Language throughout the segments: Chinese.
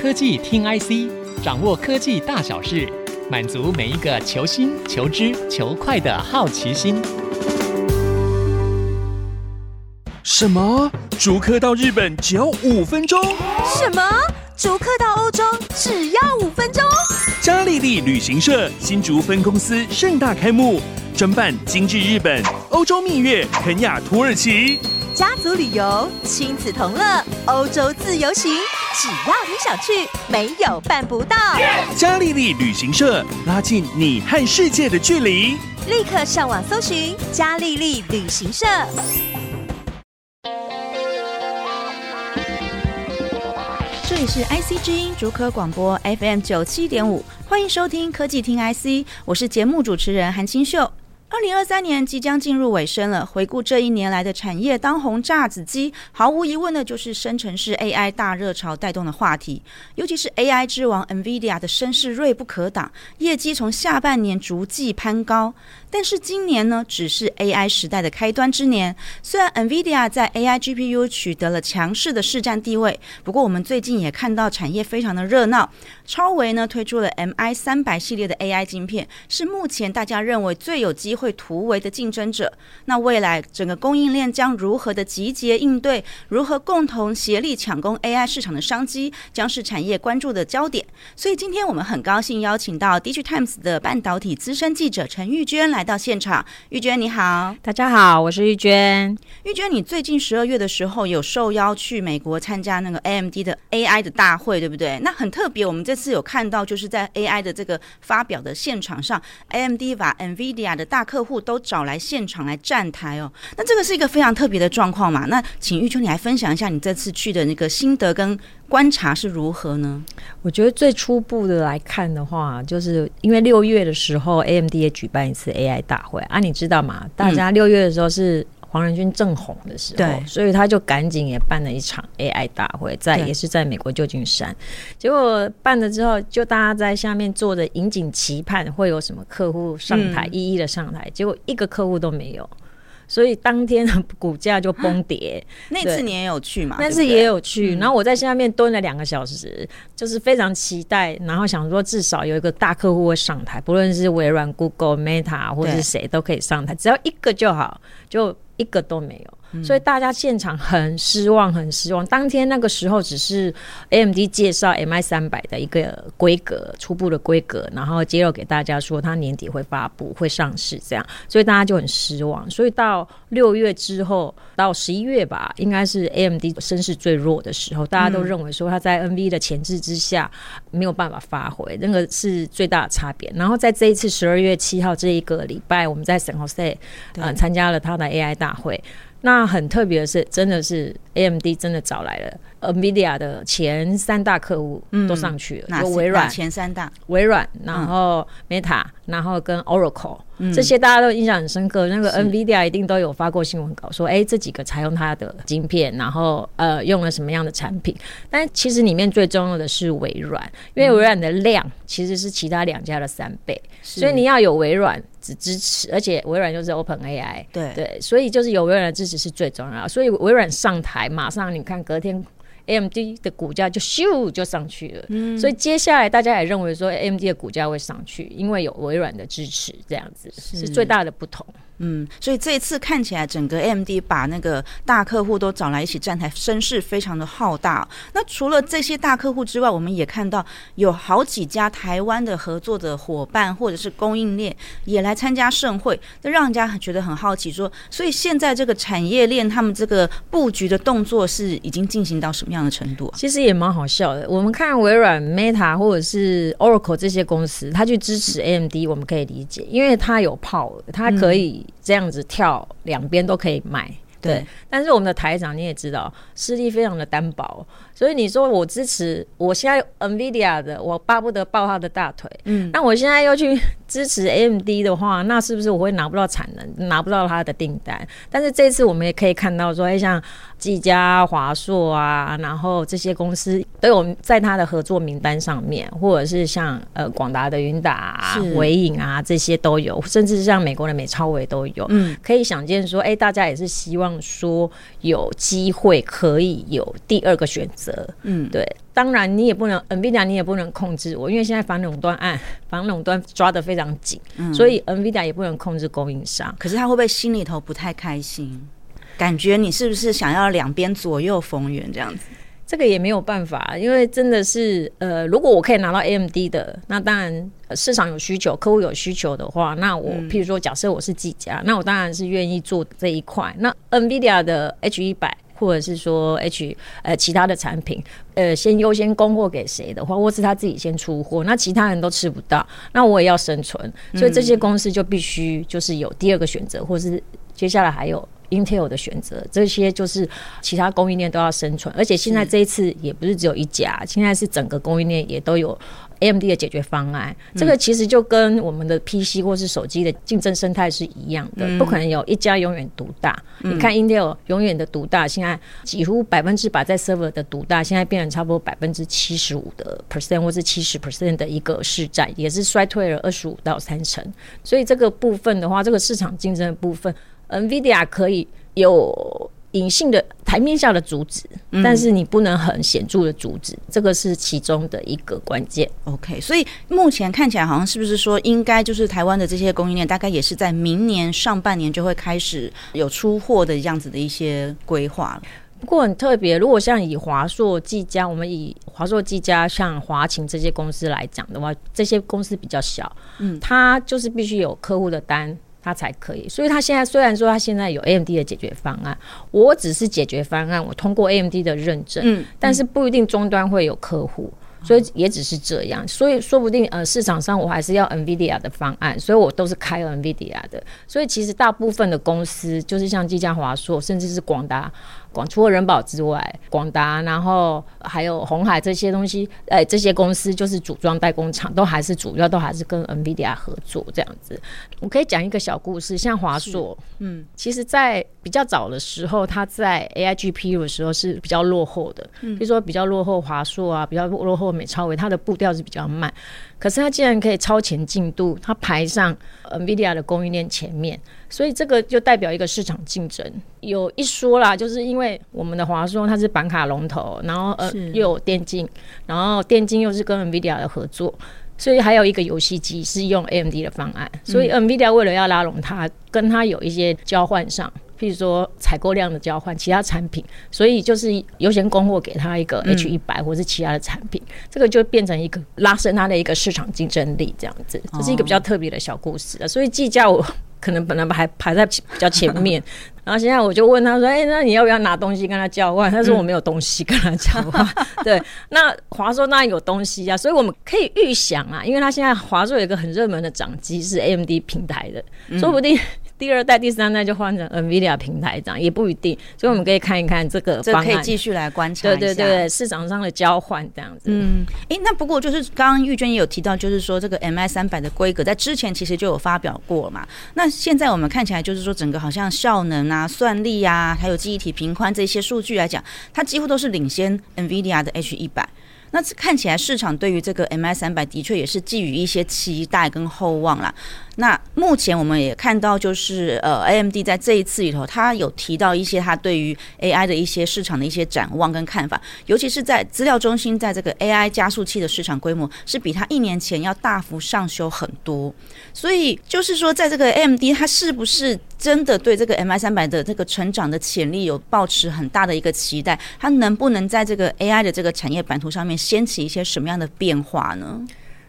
科技听 IC，掌握科技大小事，满足每一个求新、求知、求快的好奇心。什么？逐客到日本只要五分钟？什么？竹科到欧洲只要五分钟？嘉利利旅行社新竹分公司盛大开幕，专办精致日本、欧洲蜜月、肯亚、土耳其。家族旅游，亲子同乐，欧洲自由行，只要你想去，没有办不到。嘉利利旅行社拉近你和世界的距离，立刻上网搜寻嘉利利旅行社。里是 IC 之音竹科广播 FM 九七点五，欢迎收听科技听 IC，我是节目主持人韩清秀。二零二三年即将进入尾声了，回顾这一年来的产业当红炸子鸡，毫无疑问的就是生成式 AI 大热潮带动的话题。尤其是 AI 之王 NVIDIA 的声势锐不可挡，业绩从下半年逐季攀高。但是今年呢，只是 AI 时代的开端之年。虽然 NVIDIA 在 AI GPU 取得了强势的市占地位，不过我们最近也看到产业非常的热闹。超维呢推出了 MI 三百系列的 AI 晶片，是目前大家认为最有机会突围的竞争者。那未来整个供应链将如何的集结应对，如何共同协力抢攻 AI 市场的商机，将是产业关注的焦点。所以今天我们很高兴邀请到 DIGITIMES 的半导体资深记者陈玉娟来。来到现场，玉娟你好，大家好，我是玉娟。玉娟，你最近十二月的时候有受邀去美国参加那个 AMD 的 AI 的大会，对不对？那很特别，我们这次有看到，就是在 AI 的这个发表的现场上，AMD 把 NVIDIA 的大客户都找来现场来站台哦。那这个是一个非常特别的状况嘛？那请玉娟你来分享一下你这次去的那个心得跟观察是如何呢？我觉得最初步的来看的话，就是因为六月的时候，AMD 也举办一次 AI 大会啊，你知道吗？大家六月的时候是黄仁勋正红的时候，对，所以他就赶紧也办了一场 AI 大会，在也是在美国旧金山。结果办了之后，就大家在下面坐着，引颈期盼会有什么客户上台，一一的上台，结果一个客户都没有。所以当天的股价就崩跌。那次你也有去嘛？那次也有去，然后我在下面蹲了两个小时，就是非常期待，然后想说至少有一个大客户会上台，不论是微软、Google、Meta 或者是谁都可以上台，只要一个就好，就一个都没有。所以大家现场很失望，很失望。当天那个时候只是 AMD 介绍 MI 三百的一个规格，初步的规格，然后揭露给大家说它年底会发布、会上市这样，所以大家就很失望。所以到六月之后，到十一月吧，应该是 AMD 声势最弱的时候，大家都认为说它在 NV 的前置之下没有办法发挥，那个是最大的差别。然后在这一次十二月七号这一个礼拜，我们在 San Jose 呃参加了他的 AI 大会。那很特别的是，真的是 AMD 真的找来了 NVIDIA 的前三大客户都上去了，有微软。前三大，微软，然后 Meta，然后跟 Oracle。这些大家都印象很深刻，那个 NVIDIA 一定都有发过新闻稿说，哎，这几个采用它的晶片，然后呃用了什么样的产品。但其实里面最重要的是微软，因为微软的量其实是其他两家的三倍，所以你要有微软只支持，而且微软就是 OpenAI，对对，所以就是有微软的支持是最重要。所以微软上台，马上你看隔天。AMD 的股价就咻就上去了，嗯，所以接下来大家也认为说 AMD 的股价会上去，因为有微软的支持，这样子是最大的不同。嗯，所以这一次看起来，整个 AMD 把那个大客户都找来一起站台，声势非常的浩大。那除了这些大客户之外，我们也看到有好几家台湾的合作的伙伴或者是供应链也来参加盛会，那让人家觉得很好奇说，所以现在这个产业链他们这个布局的动作是已经进行到什么样的程度啊？其实也蛮好笑的。我们看微软、Meta 或者是 Oracle 这些公司，他去支持 AMD，我们可以理解，因为他有 power，他可以。这样子跳，两边都可以买。对，但是我们的台长你也知道，势力非常的单薄，所以你说我支持，我现在 NVIDIA 的，我巴不得抱他的大腿。嗯，那我现在又去支持 AMD 的话，那是不是我会拿不到产能，拿不到他的订单？但是这次我们也可以看到说，哎，像技嘉、华硕啊，然后这些公司都有在他的合作名单上面，或者是像呃广达的云达、啊、纬颖啊这些都有，甚至像美国的美超伟都有。嗯，可以想见说，哎，大家也是希望。说有机会可以有第二个选择，择。嗯，对。当然，你也不能 NVIDIA，你也不能控制我，因为现在反垄断案、反垄断抓的非常紧，嗯、所以 NVIDIA 也不能控制供应商。可是他会不会心里头不太开心？感觉你是不是想要两边左右逢源这样子？这个也没有办法，因为真的是呃，如果我可以拿到 AMD 的，那当然市场有需求，客户有需求的话，那我、嗯、譬如说，假设我是技嘉，那我当然是愿意做这一块。那 NVIDIA 的 H 一百或者是说 H 呃其他的产品，呃，先优先供货给谁的话，或是他自己先出货，那其他人都吃不到，那我也要生存，所以这些公司就必须就是有第二个选择，或是接下来还有。Intel 的选择，这些就是其他供应链都要生存，而且现在这一次也不是只有一家，现在是整个供应链也都有 AMD 的解决方案。这个其实就跟我们的 PC 或是手机的竞争生态是一样的，不可能有一家永远独大。你看 Intel 永远的独大，现在几乎百分之百在 server 的独大，现在变成差不多百分之七十五的 percent 或是七十 percent 的一个市占，也是衰退了二十五到三成。所以这个部分的话，这个市场竞争的部分。NVIDIA 可以有隐性的台面下的阻止，嗯、但是你不能很显著的阻止，这个是其中的一个关键。OK，所以目前看起来好像是不是说，应该就是台湾的这些供应链，大概也是在明年上半年就会开始有出货的这样子的一些规划。不过很特别，如果像以华硕、技嘉，我们以华硕、技嘉、像华擎这些公司来讲的话，这些公司比较小，嗯，它就是必须有客户的单。它才可以，所以它现在虽然说它现在有 AMD 的解决方案，我只是解决方案，我通过 AMD 的认证，嗯，但是不一定终端会有客户，所以也只是这样，所以说不定呃市场上我还是要 NVIDIA 的方案，所以我都是开 NVIDIA 的，所以其实大部分的公司就是像技嘉、华硕，甚至是广达。广除了人保之外，广达，然后还有红海这些东西，哎，这些公司就是组装代工厂，都还是主要都还是跟 NVIDIA 合作这样子。我可以讲一个小故事，像华硕，嗯，其实，在比较早的时候，它在 AI GPU 的时候是比较落后的，比如说比较落后华硕啊，比较落后美超微，它的步调是比较慢。可是它既然可以超前进度，它排上 NVIDIA 的供应链前面，所以这个就代表一个市场竞争。有一说啦，就是因为我们的华硕它是板卡龙头，然后呃又有电竞，然后电竞又是跟 NVIDIA 的合作，所以还有一个游戏机是用 AMD 的方案，所以 NVIDIA 为了要拉拢它，跟它有一些交换上。譬如说采购量的交换，其他产品，所以就是优先供货给他一个 H 一百或是其他的产品，嗯，这个就变成一个拉升他的一个市场竞争力，这样子，这是一个比较特别的小故事。所以计价我 可能本来还排在比较前面，然后现在我就问他说：“哎、欸，那你要不要拿东西跟他交换？”他说：“我没有东西跟他交换。嗯” 对，那华硕那有东西啊，所以我们可以预想啊，因为他现在华硕有一个很热门的掌机是 AMD 平台的，嗯、说不定。第二代、第三代就换成 NVIDIA 平台这样也不一定，所以我们可以看一看这个方案，这可以继续来观察一下。对对对，市场上的交换这样子。嗯，哎、欸，那不过就是刚刚玉娟也有提到，就是说这个 MI 三百的规格在之前其实就有发表过嘛。那现在我们看起来就是说整个好像效能啊、算力啊，还有记忆体频宽这些数据来讲，它几乎都是领先 NVIDIA 的 H 一百。那看起来市场对于这个 MI 三百的确也是寄予一些期待跟厚望啦。那目前我们也看到，就是呃，AMD 在这一次里头，他有提到一些他对于 AI 的一些市场的一些展望跟看法，尤其是在资料中心，在这个 AI 加速器的市场规模是比他一年前要大幅上修很多。所以就是说，在这个 AMD，它是不是真的对这个 MI 三百的这个成长的潜力有抱持很大的一个期待？它能不能在这个 AI 的这个产业版图上面掀起一些什么样的变化呢？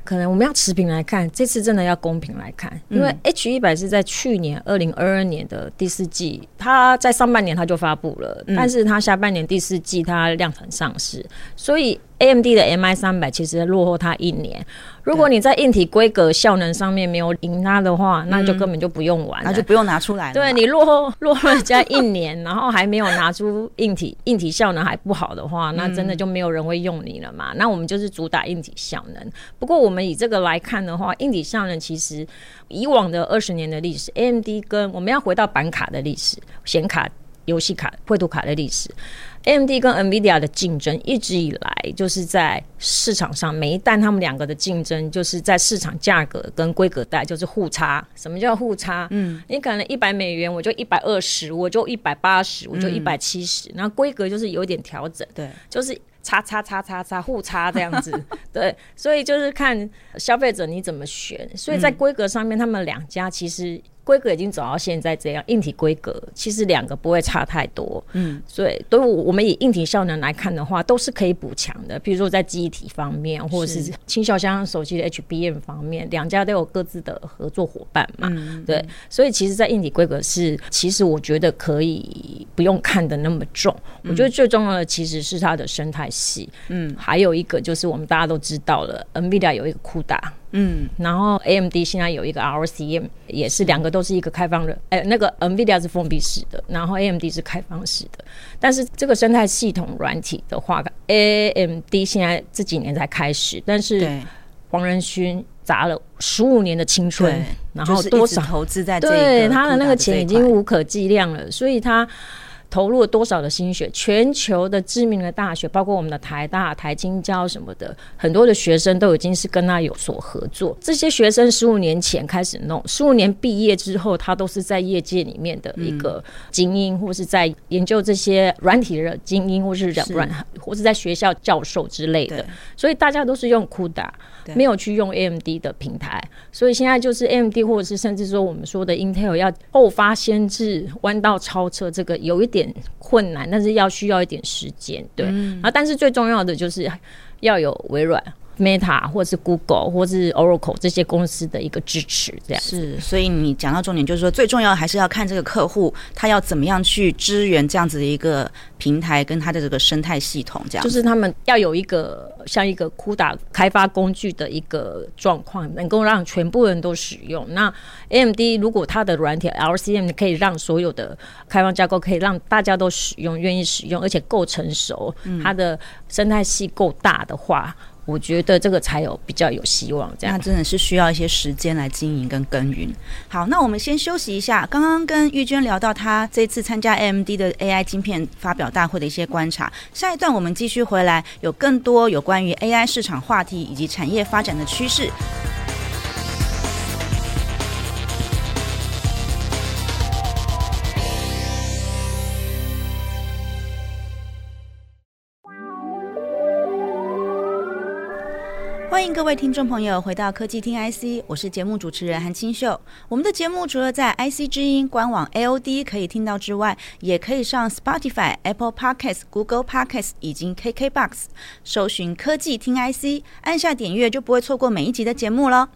可能我们要持平来看，这次真的要公平来看，因为 H 一百是在去年二零二二年的第四季，它在上半年它就发布了，但是它下半年第四季它量产上市，所以。AMD 的 MI 三百其实落后它一年。如果你在硬体规格效能上面没有赢它的话，那就根本就不用玩，那就不用拿出来了。对，你落后落后人家一年，然后还没有拿出硬体硬体效能还不好的话，那真的就没有人会用你了嘛。那我们就是主打硬体效能。不过我们以这个来看的话，硬体效能其实以往的二十年的历史，AMD 跟我们要回到板卡的历史、显卡、游戏卡、绘图卡的历史。AMD 跟 NVIDIA 的竞争一直以来就是在市场上，每一代他们两个的竞争就是在市场价格跟规格带就是互差。什么叫互差？嗯，你可能一百美元，我就一百二十，我就一百八十，我就一百七十，然后规格就是有点调整，对，就是叉叉叉叉叉互差这样子，对，所以就是看消费者你怎么选。所以在规格上面，他们两家其实。规格已经走到现在这样，硬体规格其实两个不会差太多，嗯，所以都我们以硬体效能来看的话，都是可以补强的。比如说在记忆体方面，或者是轻小箱手机的 HBM 方面，两家都有各自的合作伙伴嘛，嗯、对，所以其实，在硬体规格是，其实我觉得可以不用看的那么重。嗯、我觉得最重要的其实是它的生态系，嗯，还有一个就是我们大家都知道了，NVIDIA 有一个 CUDA。嗯，然后 AMD 现在有一个 RCM，也是两个都是一个开放的，哎，那个 NVIDIA 是封闭式的，然后 AMD 是开放式的。但是这个生态系统软体的话，AMD 现在这几年才开始，但是黄仁勋砸了十五年的青春，然后多少投资在对他的那个钱已经无可计量了，所以他。投入了多少的心血？全球的知名的大学，包括我们的台大、台清交什么的，很多的学生都已经是跟他有所合作。这些学生十五年前开始弄，十五年毕业之后，他都是在业界里面的一个精英，或是在研究这些软体的精英，或是软，或是在学校教授之类的。所以大家都是用 CUDA，没有去用 AMD 的平台。所以现在就是 AMD，或者是甚至说我们说的 Intel 要后发先至，弯道超车，这个有一点。困难，但是要需要一点时间，对。然后，但是最重要的就是要有微软。Meta 或是 Google 或是 Oracle 这些公司的一个支持，这样是。所以你讲到重点，就是说最重要的还是要看这个客户他要怎么样去支援这样子的一个平台跟他的这个生态系统，这样就是他们要有一个像一个 CUDA 开发工具的一个状况，能够让全部人都使用。那 AMD 如果它的软体 LCM 可以让所有的开放架构可以让大家都使用，愿意使用，而且够成熟，它的生态系够大的话。我觉得这个才有比较有希望，这样。那真的是需要一些时间来经营跟耕耘。好，那我们先休息一下。刚刚跟玉娟聊到她这次参加 AMD 的 AI 晶片发表大会的一些观察，下一段我们继续回来，有更多有关于 AI 市场话题以及产业发展的趋势。欢迎各位听众朋友回到科技听 IC，我是节目主持人韩清秀。我们的节目除了在 IC 之音官网 AOD 可以听到之外，也可以上 Spotify、Apple Podcasts、Google Podcasts 以及 KKBox 搜寻科技听 IC，按下点阅就不会错过每一集的节目了。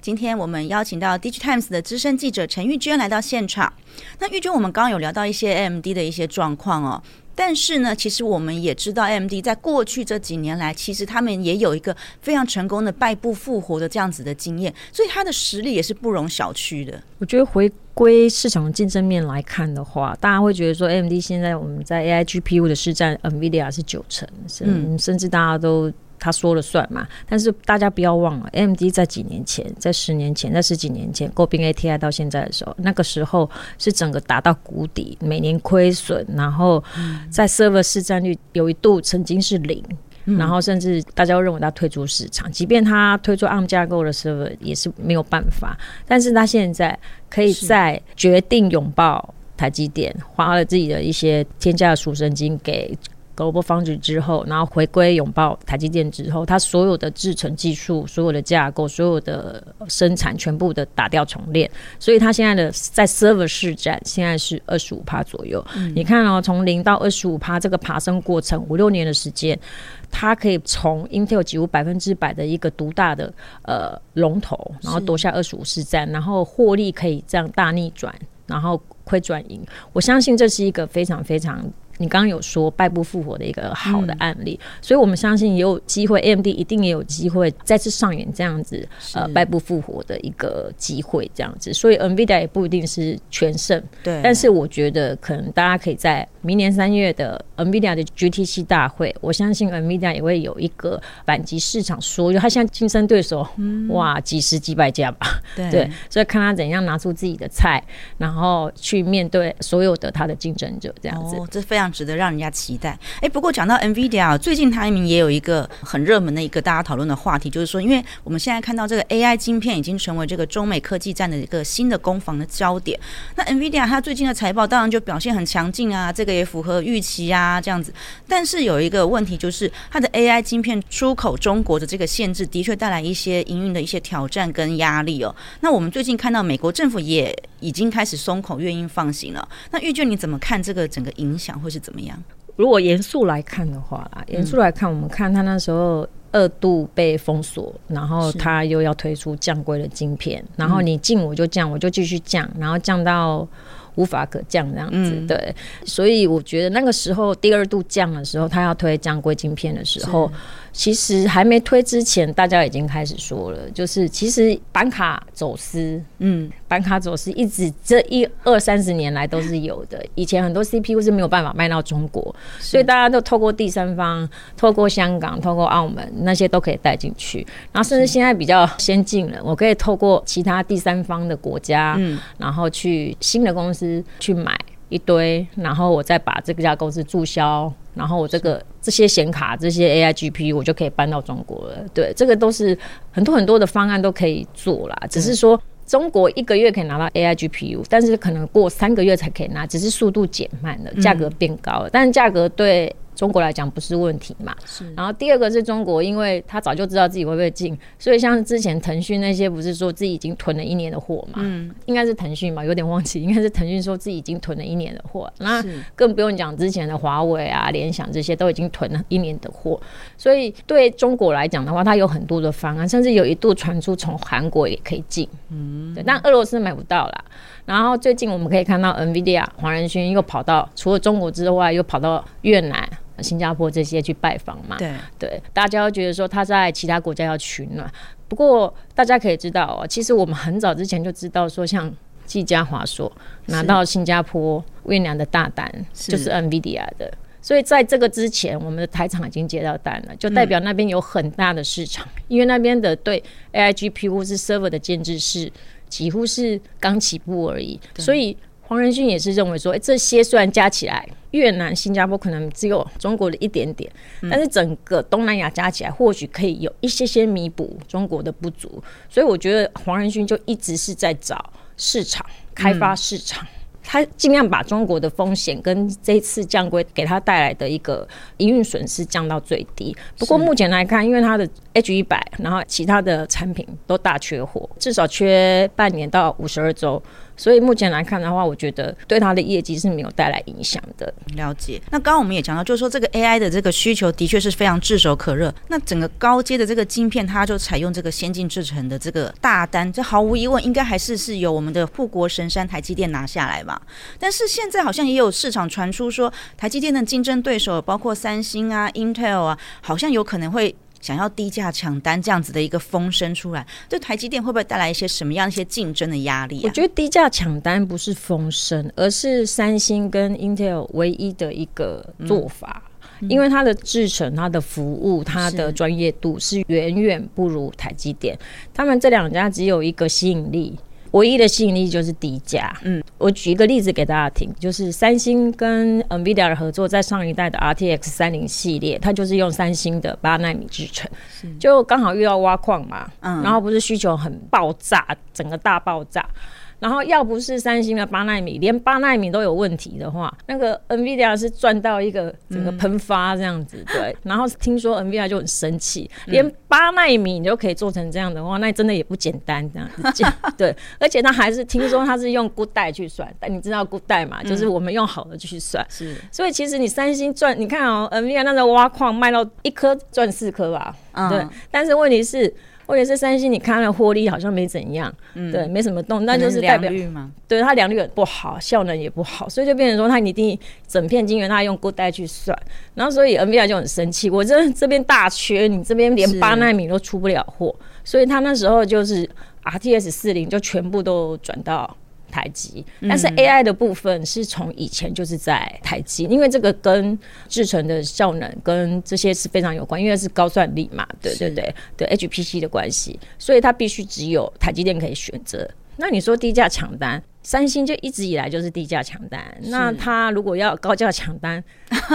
今天我们邀请到 DIGITIMES 的资深记者陈玉娟来到现场。那玉娟，我们刚刚有聊到一些 AMD 的一些状况哦。但是呢，其实我们也知道，AMD 在过去这几年来，其实他们也有一个非常成功的败部复活的这样子的经验，所以它的实力也是不容小觑的。我觉得回归市场的竞争面来看的话，大家会觉得说，AMD 现在我们在 AI GPU 的市占，NVIDIA 是九成，嗯，甚至大家都。他说了算嘛？但是大家不要忘了，AMD 在几年前，在十年前，在十几年前，购并 ATI 到现在的时候，那个时候是整个达到谷底，每年亏损，然后在 server 市占率有一度曾经是零，嗯、然后甚至大家都认为他退出市场，即便他推出 ARM 架构的 server 也是没有办法。但是他现在可以在决定拥抱台积电，花了自己的一些天价的赎身金给。GlobalFoundries 之后，然后回归拥抱台积电之后，它所有的制程技术、所有的架构、所有的生产，全部的打掉重练。所以它现在的在 server 市占现在是二十五趴左右。嗯、你看哦，从零到二十五趴这个爬升过程，五六年的时间，它可以从 Intel 几乎百分之百的一个独大的呃龙头，然后夺下二十五市占，然后获利可以这样大逆转，然后亏转盈。我相信这是一个非常非常。你刚刚有说败部复活的一个好的案例，嗯、所以我们相信也有机会，AMD 一定也有机会再次上演这样子呃败部复活的一个机会，这样子。所以 NVIDIA 也不一定是全胜，对。但是我觉得可能大家可以在明年三月的 NVIDIA 的 GTC 大会，我相信 NVIDIA 也会有一个反击市场说，就他现在竞争对手、嗯、哇几十几百家吧，对，对。所以看他怎样拿出自己的菜，然后去面对所有的他的竞争者，这样子。哦，这非常。值得让人家期待。哎，不过讲到 NVIDIA，最近他们也有一个很热门的一个大家讨论的话题，就是说，因为我们现在看到这个 AI 晶片已经成为这个中美科技战的一个新的攻防的焦点。那 NVIDIA 它最近的财报当然就表现很强劲啊，这个也符合预期啊，这样子。但是有一个问题就是，它的 AI 晶片出口中国的这个限制，的确带来一些营运的一些挑战跟压力哦。那我们最近看到美国政府也已经开始松口，愿意放行了。那玉娟你怎么看这个整个影响会是怎么样？如果严肃来看的话啦，严肃来看，我们看他那时候二度被封锁，然后他又要推出降规的晶片，然后你进我就降，我就继续降，然后降到。无法可降这样子，嗯、对，所以我觉得那个时候第二度降的时候，他要推降规晶片的时候。其实还没推之前，大家已经开始说了，就是其实板卡走私，嗯，板卡走私一直这一二三十年来都是有的。以前很多 CPU 是没有办法卖到中国，所以大家都透过第三方，透过香港，透过澳门那些都可以带进去。然后甚至现在比较先进了，我可以透过其他第三方的国家，嗯，然后去新的公司去买。一堆，然后我再把这个家公司注销，然后我这个这些显卡、这些 AI GPU 我就可以搬到中国了。对，这个都是很多很多的方案都可以做啦，只是说中国一个月可以拿到 AI GPU，但是可能过三个月才可以拿，只是速度减慢了，价格变高了，但是价格对。中国来讲不是问题嘛？是。然后第二个是中国，因为他早就知道自己会不会进，所以像之前腾讯那些不是说自己已经囤了一年的货嘛？嗯，应该是腾讯吧，有点忘记，应该是腾讯说自己已经囤了一年的货。那更不用讲之前的华为啊、联想这些都已经囤了一年的货，所以对中国来讲的话，它有很多的方案，甚至有一度传出从韩国也可以进。嗯，对，但俄罗斯买不到啦。然后最近我们可以看到，NVIDIA 黄仁勋又跑到除了中国之外，又跑到越南。新加坡这些去拜访嘛？对对，大家都觉得说他在其他国家要取暖。不过大家可以知道哦，其实我们很早之前就知道说，像技嘉、华硕拿到新加坡、越南的大单，就是 NVIDIA 的。所以在这个之前，我们的台厂已经接到单了，就代表那边有很大的市场。因为那边的对 AI GPU 是 server 的建制是几乎是刚起步而已。所以黄仁勋也是认为说，哎，这些虽然加起来。越南、新加坡可能只有中国的一点点，但是整个东南亚加起来，或许可以有一些些弥补中国的不足。所以我觉得黄仁勋就一直是在找市场、开发市场，他尽量把中国的风险跟这次降规给他带来的一个营运损失降到最低。不过目前来看，因为他的 H 一百，然后其他的产品都大缺货，至少缺半年到五十二周。所以目前来看的话，我觉得对它的业绩是没有带来影响的。了解。那刚刚我们也讲到，就是说这个 AI 的这个需求的确是非常炙手可热。那整个高阶的这个晶片，它就采用这个先进制程的这个大单，这毫无疑问应该还是是由我们的护国神山台积电拿下来吧。但是现在好像也有市场传出说，台积电的竞争对手包括三星啊、Intel 啊，好像有可能会。想要低价抢单这样子的一个风声出来，对台积电会不会带来一些什么样一些竞争的压力啊？我觉得低价抢单不是风声，而是三星跟 Intel 唯一的一个做法，嗯、因为它的制程、它的服务、它的专业度是远远不如台积电，他们这两家只有一个吸引力。唯一的吸引力就是低价。嗯，我举一个例子给大家听，就是三星跟 NVIDIA 的合作，在上一代的 RTX 三零系列，它就是用三星的八纳米制程，就刚好遇到挖矿嘛，嗯，然后不是需求很爆炸，整个大爆炸。然后要不是三星的八纳米，连八纳米都有问题的话，那个 NVIDIA 是赚到一个整个喷发这样子。嗯、对，然后听说 NVIDIA 就很生气，连八纳米你都可以做成这样的话，那真的也不简单这样子。对，而且他还是听说他是用 good die 去算，但你知道 good die 嘛？就是我们用好的去算。是，所以其实你三星赚，你看哦，NVIDIA 那个挖矿卖到一颗赚四颗吧。嗯、对，但是问题是。或者是三星，你看了获利好像没怎样，嗯，对，没什么动，那就是代表，对，它良率也不好，效能也不好，所以就变成说它一定整片晶圆它用 good die 去算，然后所以 NVIDIA 就很生气，我这这边大缺，你这边连八纳米都出不了货，所以他那时候就是 RTS 四零就全部都转到。台积，但是 AI 的部分是从以前就是在台积，因为这个跟制程的效能跟这些是非常有关，因为是高算力嘛，对对对对，HPC 的关系，所以它必须只有台积电可以选择。那你说低价抢单，三星就一直以来就是低价抢单。那他如果要高价抢单，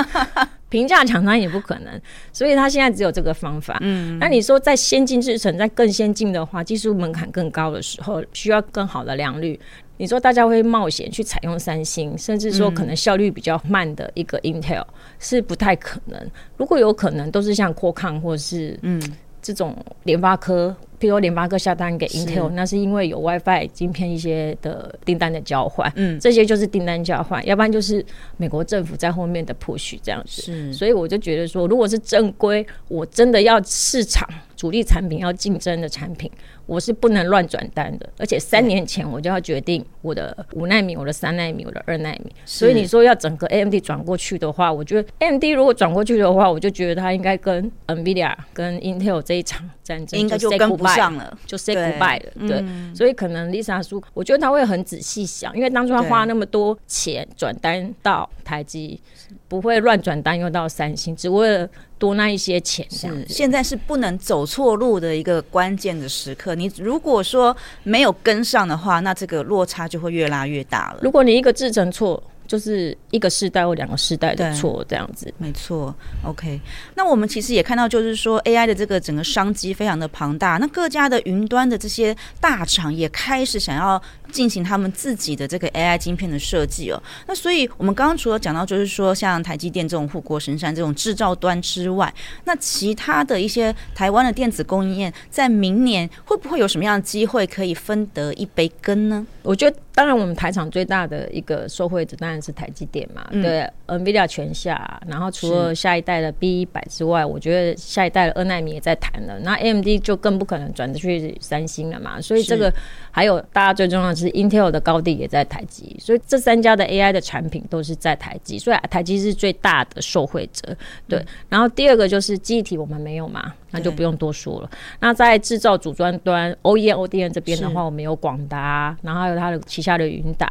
平价抢单也不可能。所以他现在只有这个方法。嗯，那你说在先进制程，在更先进的话，技术门槛更高的时候，需要更好的良率。你说大家会冒险去采用三星，甚至说可能效率比较慢的一个 Intel，嗯，是不太可能。如果有可能，都是像 Qualcomm 或是嗯这种联发科。譬如联发科下单给 Intel，那是因为有 WiFi 晶片一些的订单的交换，嗯，这些就是订单交换，要不然就是美国政府在后面的 push 这样子。是，所以我就觉得说，如果是正规，我真的要市场主力产品要竞争的产品，我是不能乱转单的。而且三年前我就要决定我的五纳米、我的三纳米、我的二纳米。所以你说要整个 AMD 转过去的话，我觉得 AMD 如果转过去的话，我就觉得它应该跟 NVIDIA 跟 Intel 这一场战争应该就跟不上了，就 say goodbye 了。对，嗯、所以可能 Lisa 说，我觉得他会很仔细想，因为当初他花那么多钱转单到台积，不会乱转单又到三星，只为了多那一些钱。是，现在是不能走错路的一个关键的时刻。你如果说没有跟上的话，那这个落差就会越拉越大了。如果你一个制程错。就是一个世代或两个世代的错，这样子，没错。OK，那我们其实也看到，就是说 AI 的这个整个商机非常的庞大，那各家的云端的这些大厂也开始想要进行他们自己的这个 AI 晶片的设计哦。那所以我们刚刚除了讲到，就是说像台积电这种护国神山这种制造端之外，那其他的一些台湾的电子供应链，在明年会不会有什么样的机会可以分得一杯羹呢？我觉得。当然，我们台厂最大的一个受惠者当然是台积电嘛，嗯、对，NVIDIA 全下。然后除了下一代的 B 一百之外，我觉得下一代的二奈米也在谈了。那 AMD 就更不可能转去三星了嘛。所以这个还有大家最重要的是 Intel 的高地也在台积，所以这三家的 AI 的产品都是在台积，所以台积是最大的受惠者。对，嗯、然后第二个就是记忆体我们没有嘛，那就不用多说了。那在制造组装端 OEM、ODM 这边的话，我们有广达，然后还有它的其。下的云达，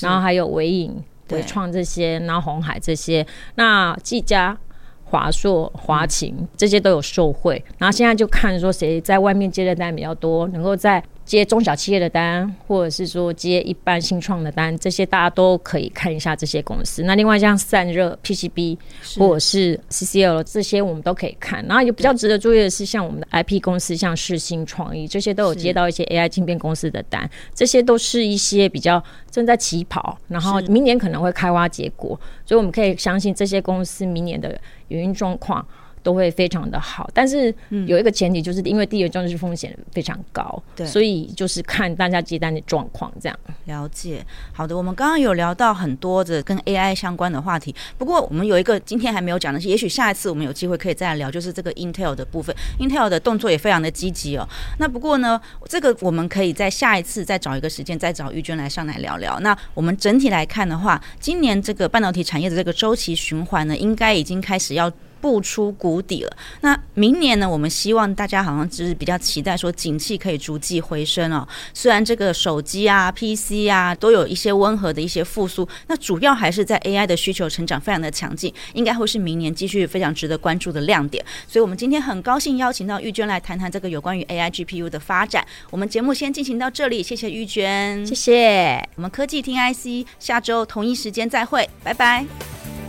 然后还有维影、伟创这些，然后红海这些，那技嘉、华硕、华擎这些都有受惠。然后现在就看说谁在外面接的单比较多，能够在。接中小企业的单，或者是说接一般新创的单，这些大家都可以看一下这些公司。那另外像散热 PCB 或者是 CCL 这些，我们都可以看。然后有比较值得注意的是，像我们的 IP 公司，像世新创意这些都有接到一些 AI 晶片公司的单，这些都是一些比较正在起跑，然后明年可能会开花结果，所以我们可以相信这些公司明年的营运状况。都会非常的好，但是有一个前提，就是因为地缘政治风险非常高，对，所以就是看大家接单的状况这样。了解，好的，我们刚刚有聊到很多的跟 AI 相关的话题，不过我们有一个今天还没有讲的是，也许下一次我们有机会可以再来聊，就是这个 Intel 的部分，Intel 的动作也非常的积极哦。那不过呢，这个我们可以在下一次再找一个时间，再找玉娟来上来聊聊。那我们整体来看的话，今年这个半导体产业的这个周期循环呢，应该已经开始要。步出谷底了。那明年呢？我们希望大家好像就是比较期待说，景气可以逐季回升哦。虽然这个手机啊、PC 啊都有一些温和的一些复苏，那主要还是在 AI 的需求成长非常的强劲，应该会是明年继续非常值得关注的亮点。所以，我们今天很高兴邀请到玉娟来谈谈这个有关于 AI GPU 的发展。我们节目先进行到这里，谢谢玉娟，谢谢。我们科技听 IC，下周同一时间再会，拜拜。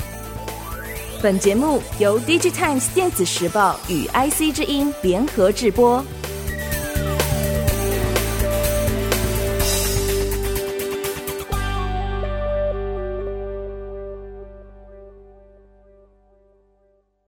本节目由 DigiTimes 电子时报与 IC 之音联合制播。